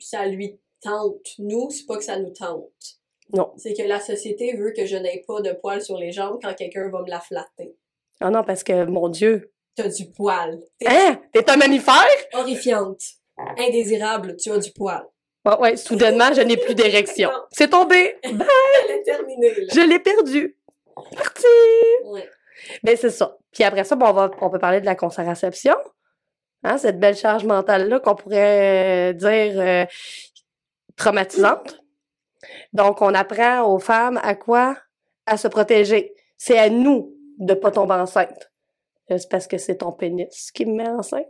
Speaker 2: ça lui tente. Nous, c'est pas que ça nous tente.
Speaker 1: Non.
Speaker 2: C'est que la société veut que je n'aie pas de poils sur les jambes quand quelqu'un va me la flatter.
Speaker 1: Ah non, parce que mon Dieu.
Speaker 2: T'as du poil. T'es
Speaker 1: Hein? T'es un mammifère?
Speaker 2: horrifiante. Indésirable, tu as du poil.
Speaker 1: Ouais, ouais, soudainement, je n'ai plus d'érection. C'est tombé!
Speaker 2: Elle est terminée, là.
Speaker 1: Je l'ai perdu. Parti!
Speaker 2: Ouais.
Speaker 1: Ben, c'est ça. Puis après ça, bon, on, va, on peut parler de la contraception. Hein, cette belle charge mentale-là qu'on pourrait euh, dire euh, traumatisante. Donc, on apprend aux femmes à quoi? À se protéger. C'est à nous de pas tomber enceinte. Euh, C'est parce que c'est ton pénis qui me met enceinte?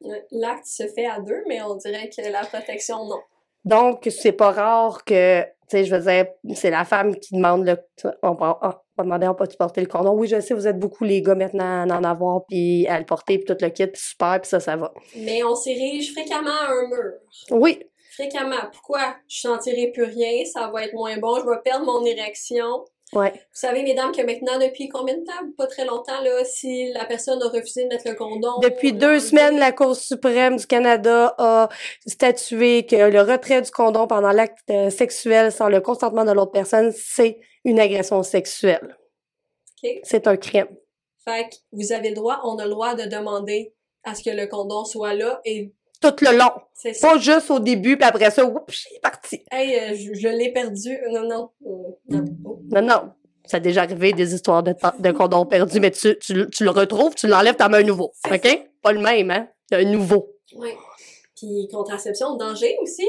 Speaker 2: Ouais. L'acte se fait à deux, mais on dirait que la protection, non.
Speaker 1: Donc, c'est pas rare que, tu sais, je veux dire, c'est la femme qui demande le. On va, on va demander, on peut-tu porter le condom? Oui, je sais, vous êtes beaucoup les gars maintenant à en avoir, puis à le porter, puis tout le kit, puis super, puis ça, ça va.
Speaker 2: Mais on s'érige fréquemment à un mur.
Speaker 1: Oui,
Speaker 2: Fréquemment. Pourquoi? Je sentirai plus rien, ça va être moins bon, je vais perdre mon érection.
Speaker 1: Ouais.
Speaker 2: Vous savez, mesdames, que maintenant, depuis combien de temps? Pas très longtemps, là, si la personne a refusé de mettre le condom.
Speaker 1: Depuis deux semaines, la Cour suprême du Canada a statué que le retrait du condom pendant l'acte euh, sexuel sans le consentement de l'autre personne, c'est une agression sexuelle.
Speaker 2: OK.
Speaker 1: C'est un crime.
Speaker 2: Fait que vous avez le droit, on a le droit de demander à ce que le condom soit là et
Speaker 1: Tout le long.
Speaker 2: c'est ça.
Speaker 1: Pas juste au début, puis après ça, oups, il est parti.
Speaker 2: Hey, euh, je, je l'ai perdu. Non, non. Euh, non. Oh.
Speaker 1: Non, non. Ça a déjà arrivé des histoires de, de condoms perdus, mais tu, tu, tu le retrouves, tu l'enlèves, t'en mets un nouveau.
Speaker 2: C'est
Speaker 1: OK? Pas le même, hein? Un nouveau.
Speaker 2: Ouais. Puis contraception, danger aussi?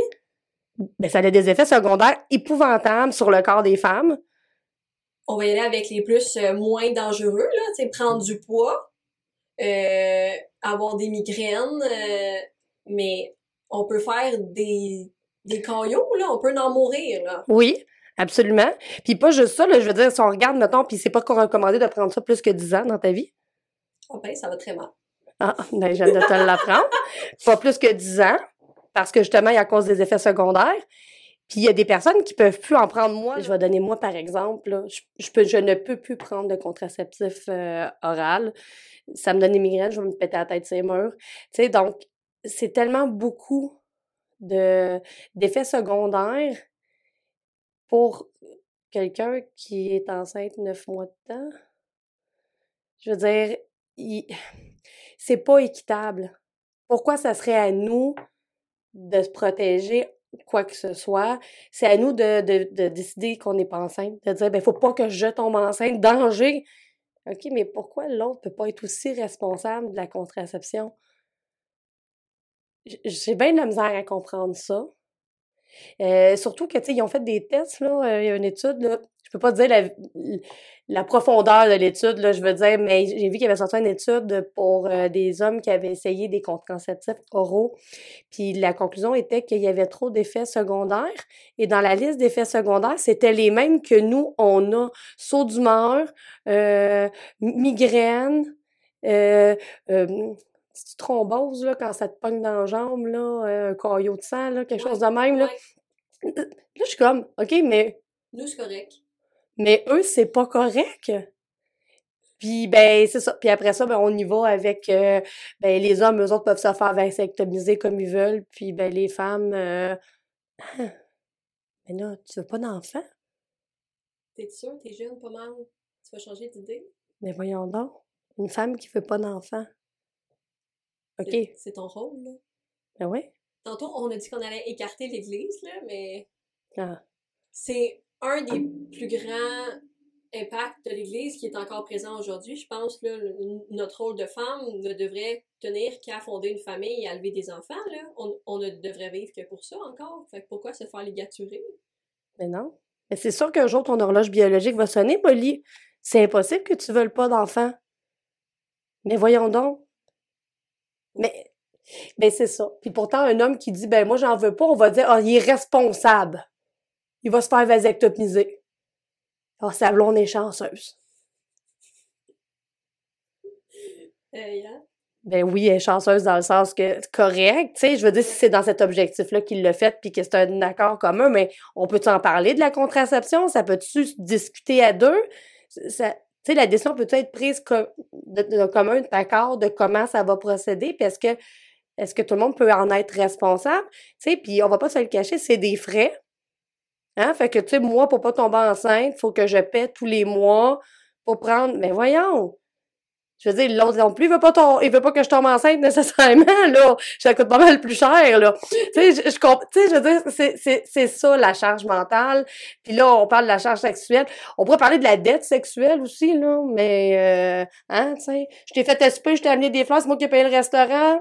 Speaker 1: Ben, ça a des effets secondaires épouvantables sur le corps des femmes.
Speaker 2: On va y aller avec les plus euh, moins dangereux, là. Tu sais, prendre du poids, euh, avoir des migraines, euh, mais on peut faire des, des caillots, là. On peut en mourir, là.
Speaker 1: Oui, absolument. Puis pas juste ça, là, je veux dire, si on regarde, mettons, puis c'est pas recommandé de prendre ça plus que 10 ans dans ta vie.
Speaker 2: Oh ben, ça va très mal.
Speaker 1: Ah, ben, viens de te l'apprendre. pas plus que 10 ans, parce que justement, il y a à cause des effets secondaires. Puis il y a des personnes qui peuvent plus en prendre moi. Je vais donner moi par exemple. là. Je, je peux, je ne peux plus prendre de contraceptif euh, oral. Ça me donne des migraines, je vais me péter la tête les murs. Tu sais, donc c'est tellement beaucoup de d'effets secondaires pour quelqu'un qui est enceinte neuf mois de temps. Je veux dire, c'est pas équitable. Pourquoi ça serait à nous de se protéger quoi que ce soit? C'est à nous de décider qu'on n'est pas enceinte, de dire, ben, faut pas que je tombe enceinte, danger. OK, mais pourquoi l'autre peut pas être aussi responsable de la contraception? J'ai bien de la misère à comprendre ça. Euh, surtout que, tu sais, ils ont fait des tests, là, euh, il y a une étude, là, je peux pas dire la, la profondeur de l'étude, là, je veux dire, mais j'ai vu qu'il y avait sorti une étude pour euh, des hommes qui avaient essayé des contraceptifs oraux, puis la conclusion était qu'il y avait trop d'effets secondaires, et dans la liste d'effets secondaires, c'était les mêmes que nous, on a, saut d'humeur, euh, migraine, euh, euh, c'est thrombose, là, quand ça te pogne dans la jambe, là, euh, un caillot de sang, là, quelque chose de même, là.
Speaker 2: Ouais.
Speaker 1: Là, je suis comme, OK, mais,
Speaker 2: Nous, c'est correct.
Speaker 1: mais eux, c'est pas correct. Puis ben c'est ça. Puis après ça, ben on y va avec euh, ben les hommes, eux autres peuvent se faire vasectomiser comme ils veulent. Puis ben les femmes euh, ah, mais là, tu veux pas d'enfant?
Speaker 2: T'es sûr? T'es jeune, pas mal? Tu vas changer d'idée?
Speaker 1: Mais voyons donc. Une femme qui veut pas d'enfant. OK.
Speaker 2: C'est- ton rôle, là.
Speaker 1: Ben oui.
Speaker 2: Tantôt, on a dit qu'on allait écarter l'Église, là, mais
Speaker 1: Ah.
Speaker 2: c'est un des plus grands impacts de l'Église qui est encore présent aujourd'hui. Je pense que notre rôle de femme ne devrait tenir qu'à fonder une famille et à élever des enfants. Là. On, on ne devrait vivre que pour ça encore. Fait que pourquoi se faire ligaturer?
Speaker 1: Mais non. Mais c'est sûr qu'un jour, ton horloge biologique va sonner, Molly. C'est impossible que tu veuilles pas d'enfant. Mais voyons donc. Ben c'est ça. Puis pourtant, un homme qui dit, ben moi, j'en veux pas, on va dire, ah, il est responsable. Il va se faire vasectomiser. Ah, sa blonde est chanceuse.
Speaker 2: Yeah.
Speaker 1: Ben oui, elle est chanceuse dans le sens que c'est correct, tu sais, je veux dire si c'est dans cet objectif-là qu'il l'a fait puis que c'est un accord commun, mais on peut en parler de la contraception, ça peut-tu se discuter à deux, ça, tu sais, la décision peut être prise co- de, de commun d'accord de comment ça va procéder, puis est-ce que est-ce que tout le monde peut en être responsable, tu sais, puis on va pas se le cacher, c'est des frais, hein, fait que tu sais, moi pour pas tomber enceinte, faut que je paie tous les mois pour prendre, mais voyons. Je veux dire, l'autre non plus, il veut pas ton, il veut pas que je tombe enceinte nécessairement, là. Ça coûte pas mal plus cher, là. tu sais, je, je tu sais, je veux dire, c'est, c'est, c'est ça, la charge mentale. Puis là, on parle de la charge sexuelle. On pourrait parler de la dette sexuelle aussi, là. Mais, euh, hein, tu sais, je t'ai fait esprit, je t'ai amené des fleurs, c'est moi qui ai payé le restaurant.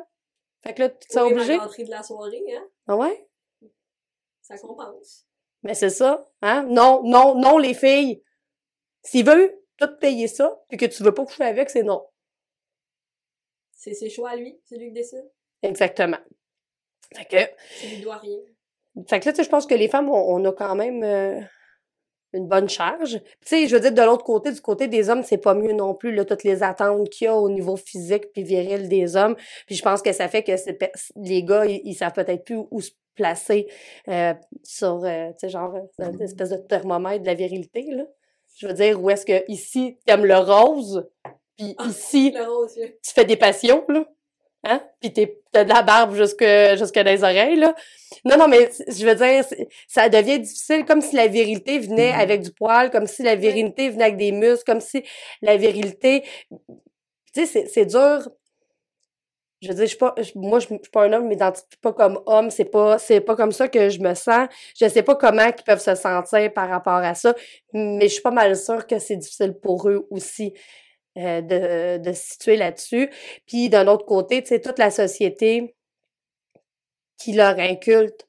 Speaker 1: Fait que là, tu
Speaker 2: Oui,
Speaker 1: obligé.
Speaker 2: la rentrée de la soirée, hein?
Speaker 1: Ah ouais?
Speaker 2: Ça compense.
Speaker 1: Mais c'est ça, hein? Non, non, non, les filles. S'il veut tout payer ça, puis que tu veux pas coucher avec, c'est non.
Speaker 2: C'est ses choix à lui, c'est lui qui décide.
Speaker 1: Exactement. Fait que,
Speaker 2: Tu lui dois rien.
Speaker 1: Fait que là, tu sais, je pense que les femmes, on, on a quand même euh, une bonne charge. Tu sais, je veux dire, de l'autre côté, du côté des hommes, c'est pas mieux non plus, là, toutes les attentes qu'il y a au niveau physique puis viril des hommes. Puis je pense que ça fait que les gars, ils, ils savent peut-être plus où se placer euh, sur, euh, tu sais, genre, euh, une espèce de thermomètre de la virilité, là. Je veux dire, où est-ce que ici, t'aimes le rose, puis
Speaker 2: Ah.
Speaker 1: ici,
Speaker 2: Le rose, yeux.
Speaker 1: tu fais des passions, là. Hein? Puis t'es, t'as de la barbe jusque, jusque dans les oreilles, là. Non, non, mais je veux dire, ça devient difficile, comme si la virilité venait avec du poil, comme si la virilité venait avec des muscles, comme si la virilité... Tu sais, c'est, c'est dur. Je veux dire, je suis pas, je- moi, je je suis pas un homme, je m'identifie pas comme homme, c'est pas, c'est pas comme ça que je me sens. Je sais pas comment ils peuvent se sentir par rapport à ça, mais je suis pas mal sûre que c'est difficile pour eux aussi euh, de, de se situer là-dessus. Puis d'un autre côté, tu sais, toute la société qui leur inculte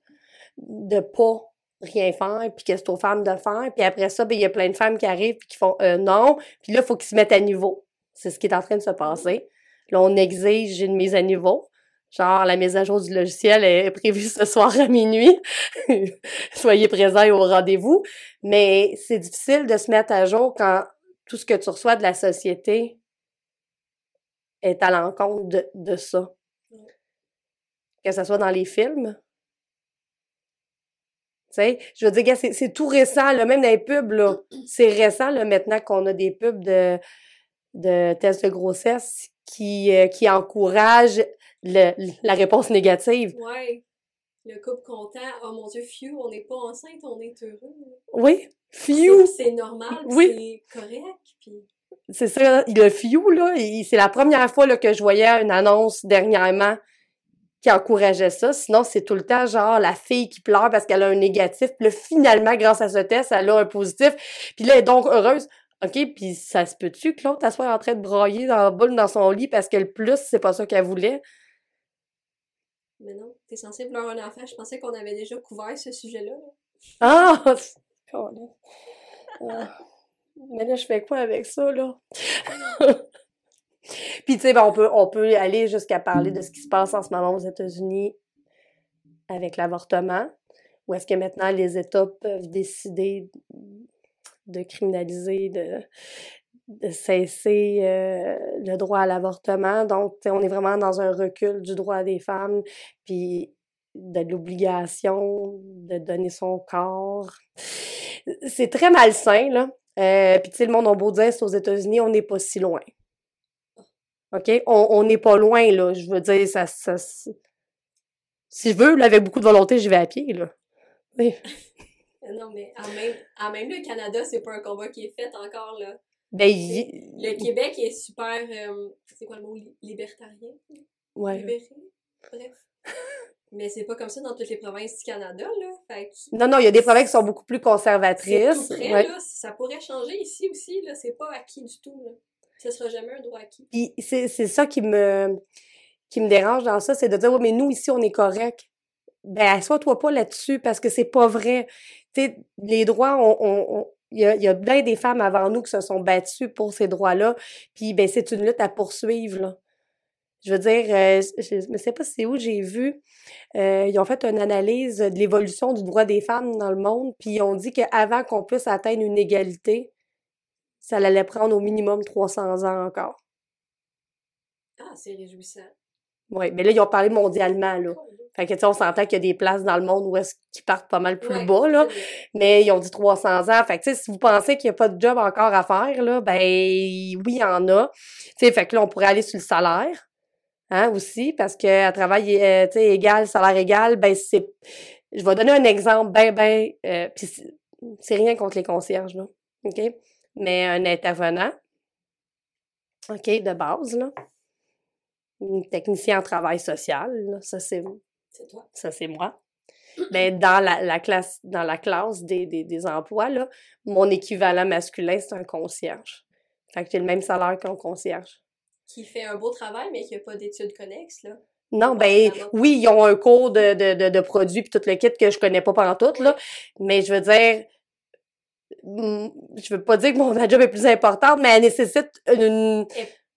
Speaker 1: de pas rien faire, puis que c'est aux femmes de faire. Puis après ça, ben, il y a plein de femmes qui arrivent puis qui font euh, non. Puis là, il faut qu'ils se mettent à niveau. C'est ce qui est en train de se passer. Là, on exige une mise à niveau. Genre, la mise à jour du logiciel est prévue ce soir à minuit. Soyez présents et au rendez-vous. Mais c'est difficile de se mettre à jour quand tout ce que tu reçois de la société est à l'encontre de, de ça. Que ce soit dans les films. Tu sais, je veux dire, c'est, c'est tout récent, là, même dans les pubs, là. C'est récent, là, maintenant qu'on a des pubs de, de tests de grossesse qui, euh, qui encouragent le- la réponse négative.
Speaker 2: Ouais. Le couple content. Oh mon Dieu, phew, on n'est pas enceinte, on est heureux.
Speaker 1: Oui, fiu,
Speaker 2: C'est normal,
Speaker 1: Oui.
Speaker 2: c'est correct. Puis...
Speaker 1: c'est ça, le fiu, là, c'est la première fois là, que je voyais une annonce dernièrement qui encourageait ça. Sinon, c'est tout le temps genre la fille qui pleure parce qu'elle a un négatif. Puis là, finalement, grâce à ce test, elle a un positif. Puis là, elle est donc heureuse. OK, puis ça se peut-tu que l'autre, elle soit en train de brailler dans la boule dans son lit parce que le plus, c'est pas ça qu'elle voulait?
Speaker 2: Mais non, t'es censé vouloir un enfant. Je pensais qu'on avait déjà couvert ce sujet-là. là.
Speaker 1: Ah! Ah. Mais là, je fais quoi avec ça, là? Puis, tu sais, ben, on, peut, on peut aller jusqu'à parler de ce qui se passe en ce moment aux États-Unis avec l'avortement, où est-ce que maintenant les États peuvent décider de criminaliser, de, de cesser euh, le droit à l'avortement. Donc, on est vraiment dans un recul du droit des femmes, puis de l'obligation de donner son corps. C'est très malsain, là. Euh, puis tu sais, le monde a beau dire, aux États-Unis, on n'est pas si loin. OK? On n'est pas loin, là. Je veux dire, ça, ça, si je veux, là, avec beaucoup de volonté, j'y vais à pied, là. Oui.
Speaker 2: non, mais en même, en même le Canada, c'est pas un combat qui est fait encore, là.
Speaker 1: Ben,
Speaker 2: Le Québec est super, euh, c'est quoi le mot, libertarien?
Speaker 1: Ouais.
Speaker 2: Libéré? Bref. Mais c'est pas comme ça dans toutes les provinces du Canada, là. Fait
Speaker 1: Non, non, il y a des provinces qui sont beaucoup plus conservatrices.
Speaker 2: Tout près, là, ça pourrait changer ici aussi, là. C'est pas acquis du tout, là. Ce sera jamais un droit acquis.
Speaker 1: Puis c'est ça qui me, qui me dérange dans ça, c'est de dire, ouais, mais nous, ici, on est correct. Ben, assois-toi pas là-dessus parce que c'est pas vrai. Tu sais, les droits, on, on, il y, a, il y a bien des femmes avant nous qui se sont battues pour ces droits-là. Puis, ben, c'est une lutte à poursuivre, là. Je veux dire, euh, je ne sais pas c'est où j'ai vu, euh, ils ont fait une analyse de l'évolution du droit des femmes dans le monde, puis ils ont dit qu'avant qu'on puisse atteindre une égalité, ça allait prendre au minimum 300 ans encore.
Speaker 2: Ah, c'est réjouissant.
Speaker 1: Oui, mais là, ils ont parlé mondialement, là. Fait que, tu sais, on s'entend qu'il y a des places dans le monde où est-ce qu'ils partent pas mal plus bas, là. Mais ils ont dit 300 ans. Fait que, tu sais, si vous pensez qu'il n'y a pas de job encore à faire, là, ben, oui, il y en a. Tu sais, fait que là, on pourrait aller sur le salaire hein, aussi, parce que à travail euh, égal, salaire égal, ben c'est. Je vais donner un exemple, ben, ben, euh, puis c'est rien contre les concierges, là. OK? Mais un intervenant, OK, de base, là. Un technicien en travail social, là, ça c'est.
Speaker 2: C'est toi.
Speaker 1: Ça c'est moi. Mais dans la, la, classe, dans la classe des, des, des emplois, là, mon équivalent masculin, c'est un concierge. Fait que j'ai le même salaire qu'un concierge
Speaker 2: qui fait un beau travail, mais qui n'a pas d'études connexes, là.
Speaker 1: Non, ben oui, ils ont un cours de, de, de, de produits puis tout le kit que je connais pas pendant tout, là. Mais je veux dire, je veux pas dire que mon job est plus importante, mais elle nécessite une...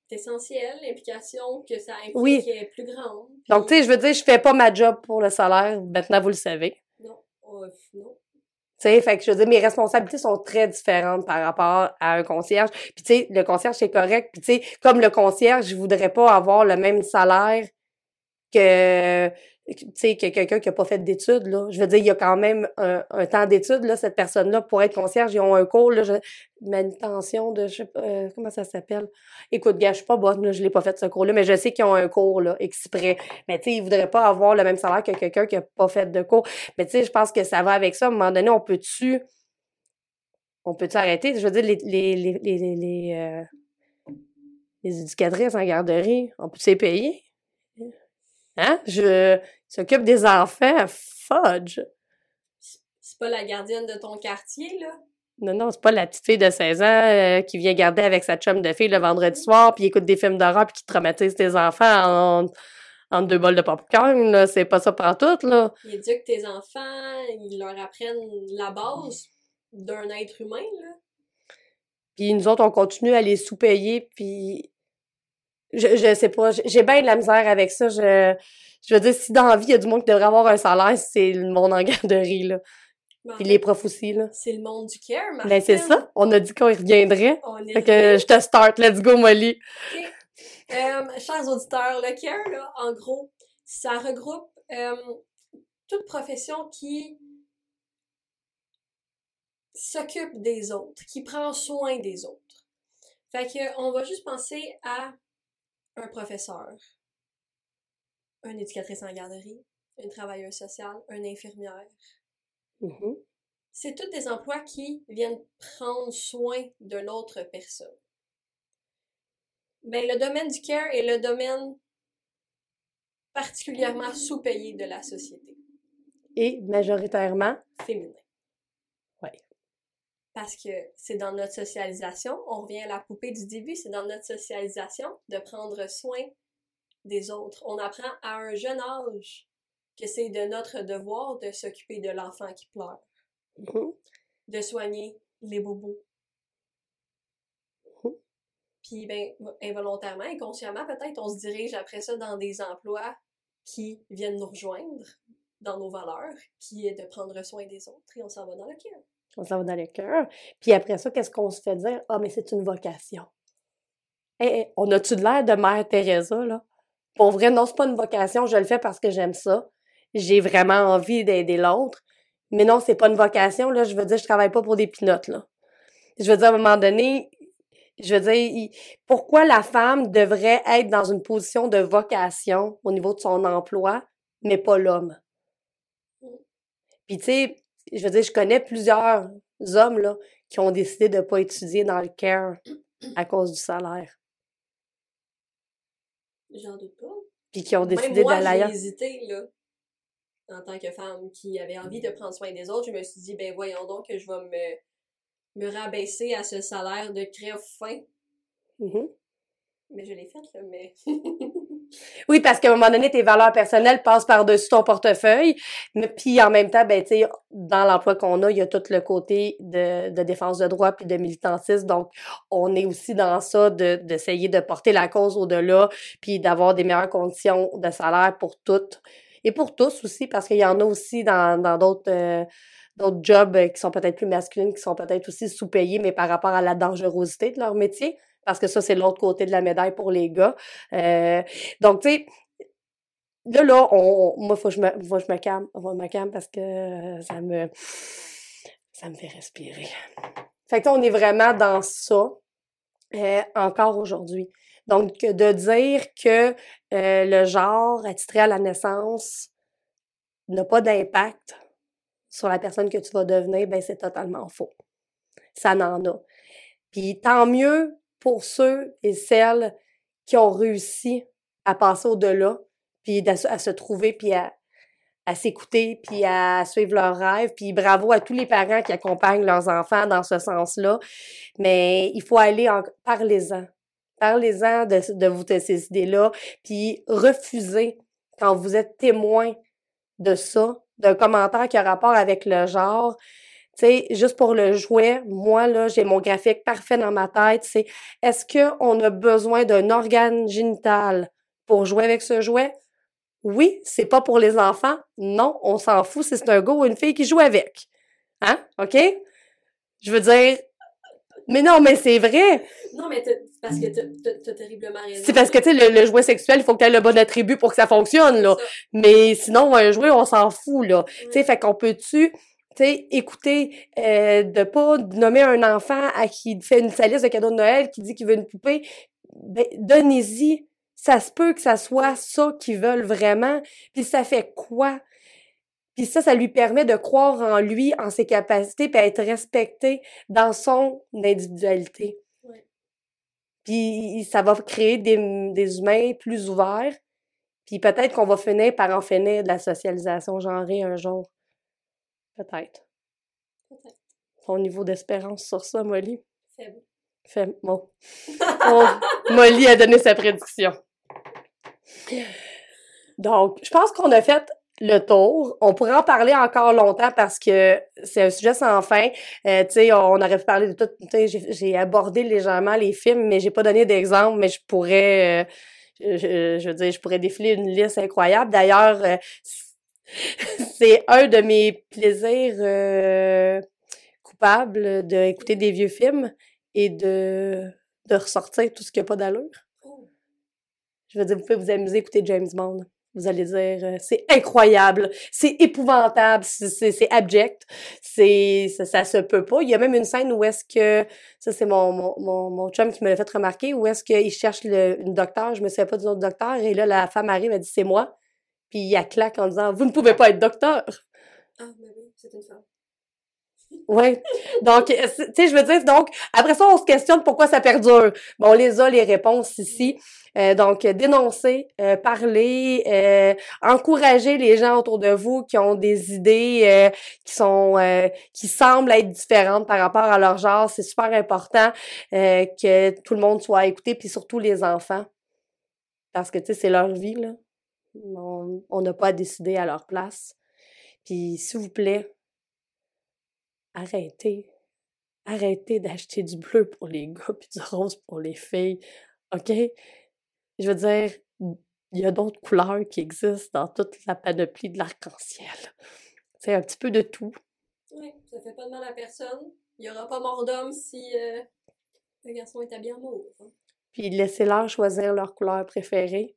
Speaker 2: C'est essentiel, l'implication que ça implique est plus grande.
Speaker 1: Donc, tu sais, je veux dire, je fais pas ma job pour le salaire. Maintenant, vous le savez.
Speaker 2: Non, euh, non.
Speaker 1: Tu sais, fait que je veux dire, mes responsabilités sont très différentes par rapport à un concierge. Puis tu sais, le concierge, c'est correct. Puis tu sais, comme le concierge, je voudrais pas avoir le même salaire que tu sais, que quelqu'un qui a pas fait d'études, là. Je veux dire, il y a quand même un, temps d'études, là, cette personne-là, pour être concierge, ils ont un cours, là, je, manutention de, je sais pas, euh, comment ça s'appelle? Écoute, gars, je suis pas bonne, là, je l'ai pas fait ce cours-là, mais je sais qu'ils ont un cours, là, exprès. Mais, tu sais, ils voudraient pas avoir le même salaire que quelqu'un qui a pas fait de cours. Mais, tu sais, je pense que ça va avec ça. À un moment donné, on peut-tu, on peut-tu arrêter? Je veux dire, les, les, les, les, les, euh, les éducatrices en garderie, on peut les payer? Hein? Je s'occupe des enfants, fudge.
Speaker 2: C'est pas la gardienne de ton quartier, là?
Speaker 1: Non, non, c'est pas la petite fille de 16 ans euh, qui vient garder avec sa chum de fille le vendredi soir, puis écoute des films d'horreur, puis qui traumatise tes enfants en, deux bols de popcorn, là. C'est pas ça pour tout, là.
Speaker 2: Il dit que tes enfants, ils leur apprennent la base d'un être humain, là.
Speaker 1: Puis nous autres, on continue à les sous-payer, puis je, je sais pas, j'ai bien de la misère avec ça. Je, je veux dire, si dans la vie, il y a du monde qui devrait avoir un salaire, c'est le monde en garderie, là. Puis les profs aussi, là.
Speaker 2: C'est le monde du care, Martin.
Speaker 1: Ben, c'est ça. On a dit qu'on y reviendrait. On fait que je te start. Let's go, Molly.
Speaker 2: OK. Euh, chers auditeurs, le care, là, en gros, ça regroupe euh, toute profession qui s'occupe des autres, qui prend soin des autres. Fait que, on va juste penser à un professeur, une éducatrice en garderie, une travailleuse sociale, une infirmière.
Speaker 1: Mm-hmm.
Speaker 2: C'est tous des emplois qui viennent prendre soin d'une autre personne. Ben, le domaine du care est le domaine particulièrement sous-payé de la société.
Speaker 1: Et majoritairement
Speaker 2: féminin.
Speaker 1: Oui.
Speaker 2: Parce que c'est dans notre socialisation, on revient à la poupée du début, c'est dans notre socialisation de prendre soin des autres. On apprend à un jeune âge que c'est de notre devoir de s'occuper de l'enfant qui pleure,
Speaker 1: mm-hmm.
Speaker 2: de soigner les bobos.
Speaker 1: Mm-hmm.
Speaker 2: Puis, ben, involontairement, inconsciemment, peut-être, on se dirige après ça dans des emplois qui viennent nous rejoindre dans nos valeurs, qui est de prendre soin des autres, et on s'en va dans le cœur.
Speaker 1: On s'en va dans le cœur. Puis après ça, qu'est-ce qu'on se fait dire? Ah, mais c'est une vocation. Eh, on a-tu de l'air de Mère Teresa, là? Pour vrai, non, c'est pas une vocation, je le fais parce que j'aime ça. J'ai vraiment envie d'aider l'autre. Mais non, c'est pas une vocation, là. Je veux dire, je travaille pas pour des pinottes, je veux dire, à un moment donné, je veux dire, pourquoi la femme devrait être dans une position de vocation au niveau de son emploi, mais pas l'homme? Puis, tu sais, je veux dire, je connais plusieurs hommes, qui ont décidé de ne pas étudier dans le care à cause du salaire.
Speaker 2: J'en doute pas.
Speaker 1: Puis qui ont décidé d'aller
Speaker 2: ailleurs. J'ai hésité, là, en tant que femme qui avait envie de prendre soin des autres. Je me suis dit, ben voyons donc que je vais me, me rabaisser à ce salaire de crève fin. Mm-hmm. Mais je l'ai faite, là, mais.
Speaker 1: oui, parce qu'à un moment donné, tes valeurs personnelles passent par-dessus ton portefeuille. Mais puis en même temps, ben, tu dans l'emploi qu'on a, il y a tout le côté de, de défense de droit puis de militantisme. Donc, on est aussi dans ça d'essayer de, porter la cause au-delà, puis d'avoir des meilleures conditions de salaire pour toutes. Et pour tous aussi, parce qu'il y en a aussi dans d'autres. Euh, d'autres jobs qui sont peut-être plus masculines, qui sont peut-être aussi sous-payés, mais par rapport à la dangerosité de leur métier parce que ça, c'est l'autre côté de la médaille pour les gars. Euh, donc, tu sais, là, là, on, moi, faut que je me, faut que je me calme. On va me calme parce que ça me, ça me fait respirer. Fait que on est vraiment dans ça euh, encore aujourd'hui. Donc, de dire que euh, le genre attitré à la naissance n'a pas d'impact sur la personne que tu vas devenir, ben c'est totalement faux. Ça n'en a. Puis tant mieux pour ceux et celles qui ont réussi à passer au-delà, puis à, se trouver, puis à, s'écouter, puis à suivre leurs rêves. Puis bravo à tous les parents qui accompagnent leurs enfants dans ce sens-là. Mais il faut aller en... Parlez-en. Parlez-en de, de, vous, de ces idées-là. Puis refusez, quand vous êtes témoin de ça, d'un commentaire qui a rapport avec le genre, tu sais, juste pour le jouet, moi, là, j'ai mon graphique parfait dans ma tête. C'est est-ce qu'on a besoin d'un organe génital pour jouer avec ce jouet? Oui, c'est pas pour les enfants. Non, on s'en fout si c'est un gars ou une fille qui joue avec. Hein? OK? Je veux dire. Mais non, mais c'est vrai!
Speaker 2: Non, mais parce que t'as terriblement raison.
Speaker 1: C'est parce que, tu sais, le, jouet sexuel, il faut que tu aies le bon attribut pour que ça fonctionne, là. Mais sinon, un jouet, on s'en fout, là. Tu sais, fait qu'on peut-tu tu sais, écoutez, euh, de pas nommer un enfant à qui fait une sa de cadeaux de Noël, qui dit qu'il veut une poupée, ben, donnez-y. Ça se peut que ça soit ça qu'ils veulent vraiment. Puis ça fait quoi? Puis ça, ça lui permet de croire en lui, en ses capacités, puis être respecté dans son individualité. Puis ça va créer des, des humains plus ouverts. Puis peut-être qu'on va finir par en finir de la socialisation genrée un jour. Peut-être. Peut-être. Ton niveau d'espérance sur ça, Molly?
Speaker 2: Faible.
Speaker 1: Faible. Bon. Molly a donné sa prédiction. Donc, je pense qu'on a fait le tour. On pourrait en parler encore longtemps parce que c'est un sujet sans fin. Euh, tu sais, on aurait pu parler de tout. Tu sais, j'ai abordé légèrement les films, mais j'ai pas donné d'exemple, mais je pourrais, euh, je, veux dire, je pourrais défiler une liste incroyable. D'ailleurs, euh, c'est un de mes plaisirs euh, coupables d'écouter des vieux films et de, de ressortir tout ce qui n'a pas d'allure. Oh. Je veux dire, vous pouvez vous amuser à écouter James Bond. Vous allez dire, euh, c'est incroyable, c'est épouvantable, c'est abject, c'est ça, ça, se peut pas. Il y a même une scène où est-ce que, ça c'est mon, mon, mon, mon chum qui me l'a fait remarquer, où est-ce qu'il cherche le, une docteur, je me souviens pas du autre docteur, et là la femme arrive, elle dit c'est moi. Puis il y a claque en disant Vous ne pouvez pas être docteur.
Speaker 2: Ah, mais oui, c'est une femme.
Speaker 1: Oui. Donc, euh, tu sais, je veux dire, donc, après ça, on se questionne pourquoi ça perdure. Bon, on les a, les réponses ici. Euh, donc, dénoncer, euh, parler, euh, encourager les gens autour de vous qui ont des idées qui sont, qui semblent être différentes par rapport à leur genre. C'est super important que tout le monde soit écouté, puis surtout les enfants. Parce que, tu sais, c'est leur vie, là. On n'a pas décidé à leur place. Puis, s'il vous plaît, arrêtez. Arrêtez d'acheter du bleu pour les gars puis du rose pour les filles. OK? Je veux dire, il y a d'autres couleurs qui existent dans toute la panoplie de l'arc-en-ciel. C'est un petit peu de tout.
Speaker 2: Oui, ça fait pas de mal à personne. Il n'y aura pas mort d'homme si euh, le garçon est habillé en mauve. Hein.
Speaker 1: Puis laissez-leur choisir leur couleur préférée.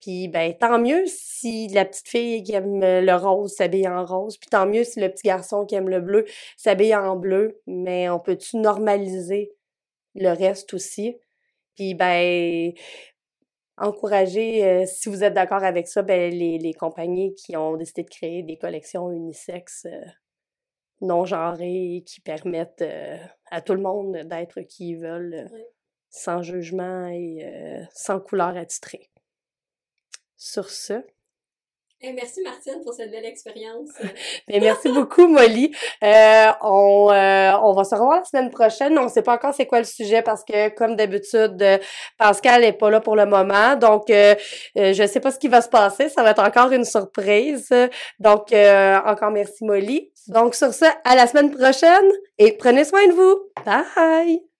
Speaker 1: Puis ben tant mieux si la petite fille qui aime le rose s'habille en rose, puis tant mieux si le petit garçon qui aime le bleu s'habille en bleu, mais on peut-tu normaliser le reste aussi? Puis ben encourager, euh, si vous êtes d'accord avec ça, ben les, les compagnies qui ont décidé de créer des collections unisexes euh, non genrées qui permettent euh, à tout le monde d'être qui ils veulent sans jugement et sans couleur attitrée sur ce.
Speaker 2: Eh, merci Martine pour cette belle expérience.
Speaker 1: Ben, merci beaucoup Molly. Euh, on, euh, on va se revoir la semaine prochaine. On ne sait pas encore c'est quoi le sujet parce que comme d'habitude, euh, Pascal n'est pas là pour le moment. Donc je ne sais pas ce qui va se passer. Ça va être encore une surprise. Donc encore merci Molly. Donc sur ce, à la semaine prochaine et prenez soin de vous. Bye!